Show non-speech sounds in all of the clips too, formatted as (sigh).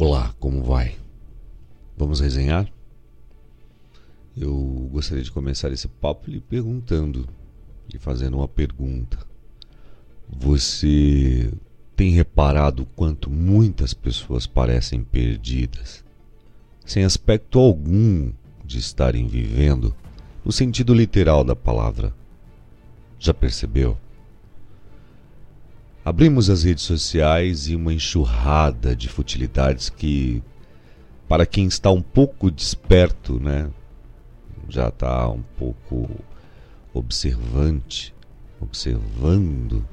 Olá, como vai? Vamos resenhar? Eu gostaria de começar esse papo lhe perguntando, lhe fazendo uma pergunta. Você tem reparado quanto muitas pessoas parecem perdidas, sem aspecto algum de estarem vivendo no sentido literal da palavra? Já percebeu? Abrimos as redes sociais e uma enxurrada de futilidades que, para quem está um pouco desperto, né, já está um pouco observante, observando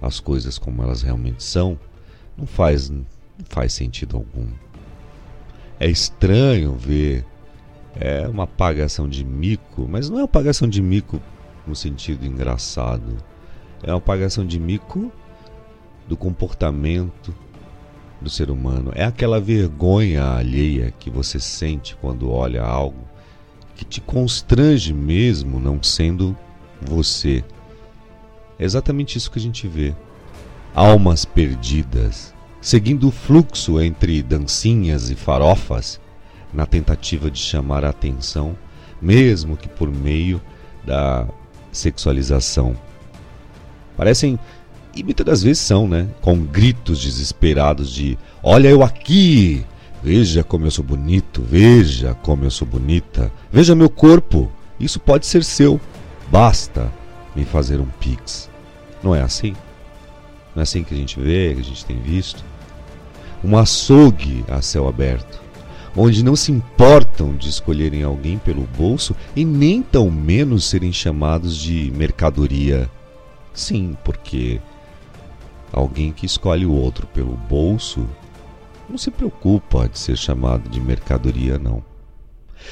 as coisas como elas realmente são, não faz, não faz sentido algum. É estranho ver é uma apagação de mico, mas não é uma apagação de mico no sentido engraçado é uma apagação de mico do comportamento do ser humano. É aquela vergonha alheia que você sente quando olha algo que te constrange mesmo não sendo você. É exatamente isso que a gente vê. Almas perdidas, seguindo o fluxo entre dancinhas e farofas, na tentativa de chamar a atenção, mesmo que por meio da sexualização parecem, e muitas das vezes são, né? Com gritos desesperados de: Olha eu aqui! Veja como eu sou bonito, veja como eu sou bonita, veja meu corpo, isso pode ser seu, basta me fazer um pix. Não é assim? Não é assim que a gente vê, que a gente tem visto? Um açougue a céu aberto, onde não se importam de escolherem alguém pelo bolso e nem tão menos serem chamados de mercadoria Sim, porque alguém que escolhe o outro pelo bolso não se preocupa de ser chamado de mercadoria, não.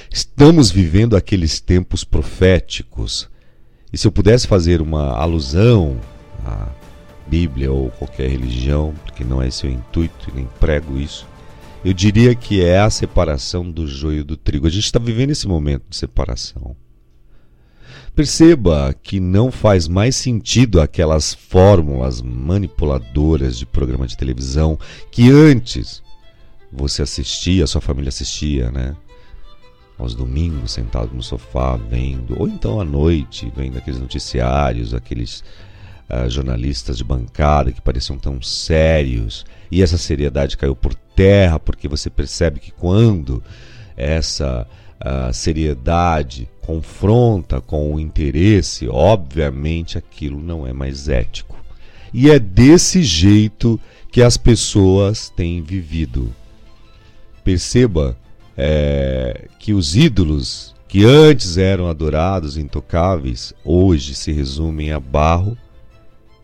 Estamos vivendo aqueles tempos proféticos. E se eu pudesse fazer uma alusão à Bíblia ou qualquer religião, porque não é o intuito e nem prego isso, eu diria que é a separação do joio do trigo. A gente está vivendo esse momento de separação. Perceba que não faz mais sentido aquelas fórmulas manipuladoras de programa de televisão que antes você assistia, sua família assistia, né? Aos domingos, sentado no sofá, vendo, ou então à noite, vendo aqueles noticiários, aqueles uh, jornalistas de bancada que pareciam tão sérios, e essa seriedade caiu por terra porque você percebe que quando essa uh, seriedade confronta com o interesse, obviamente aquilo não é mais ético. E é desse jeito que as pessoas têm vivido. Perceba é, que os ídolos que antes eram adorados, intocáveis, hoje se resumem a barro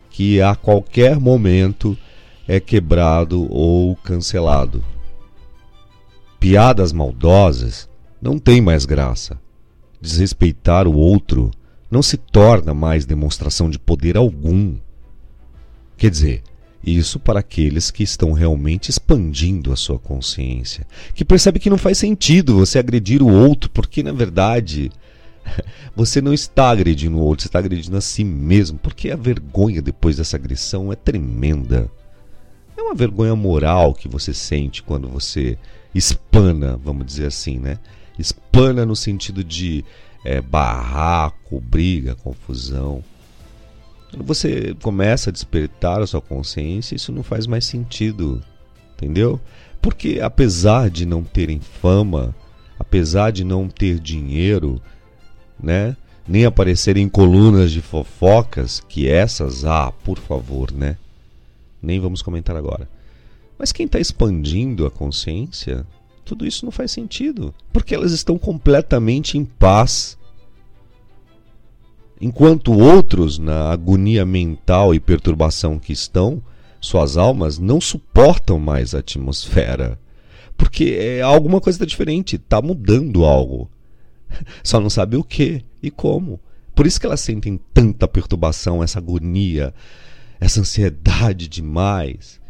que a qualquer momento é quebrado ou cancelado. Piadas maldosas não têm mais graça desrespeitar o outro não se torna mais demonstração de poder algum. Quer dizer, isso para aqueles que estão realmente expandindo a sua consciência, que percebe que não faz sentido você agredir o outro, porque na verdade (laughs) você não está agredindo o outro, você está agredindo a si mesmo, porque a vergonha depois dessa agressão é tremenda. É uma vergonha moral que você sente quando você espana, vamos dizer assim, né? Espana no sentido de é, barraco, briga, confusão. Quando você começa a despertar a sua consciência, isso não faz mais sentido, entendeu? Porque apesar de não terem fama, apesar de não ter dinheiro, né? Nem aparecerem em colunas de fofocas, que essas, ah, por favor, né? Nem vamos comentar agora. Mas quem está expandindo a consciência tudo isso não faz sentido, porque elas estão completamente em paz. Enquanto outros, na agonia mental e perturbação que estão, suas almas não suportam mais a atmosfera. Porque é alguma coisa tá diferente, está mudando algo. (laughs) Só não sabe o que e como. Por isso que elas sentem tanta perturbação, essa agonia, essa ansiedade demais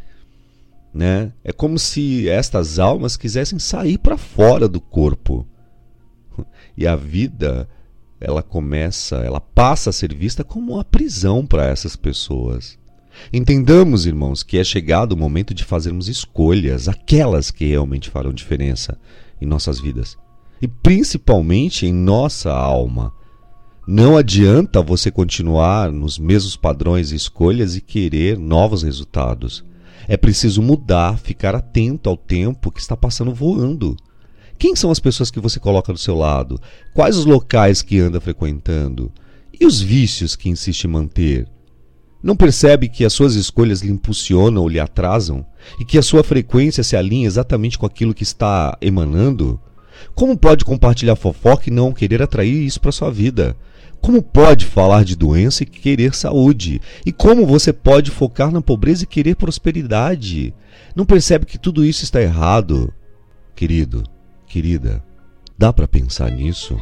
né? É como se estas almas quisessem sair para fora do corpo. (laughs) E a vida, ela começa, ela passa a ser vista como uma prisão para essas pessoas. Entendamos, irmãos, que é chegado o momento de fazermos escolhas, aquelas que realmente farão diferença em nossas vidas e principalmente em nossa alma. Não adianta você continuar nos mesmos padrões e escolhas e querer novos resultados. É preciso mudar, ficar atento ao tempo que está passando voando. Quem são as pessoas que você coloca do seu lado? Quais os locais que anda frequentando? E os vícios que insiste em manter? Não percebe que as suas escolhas lhe impulsionam ou lhe atrasam? E que a sua frequência se alinha exatamente com aquilo que está emanando? Como pode compartilhar fofoca e não querer atrair isso para sua vida? Como pode falar de doença e querer saúde? E como você pode focar na pobreza e querer prosperidade? Não percebe que tudo isso está errado? Querido, querida, dá para pensar nisso?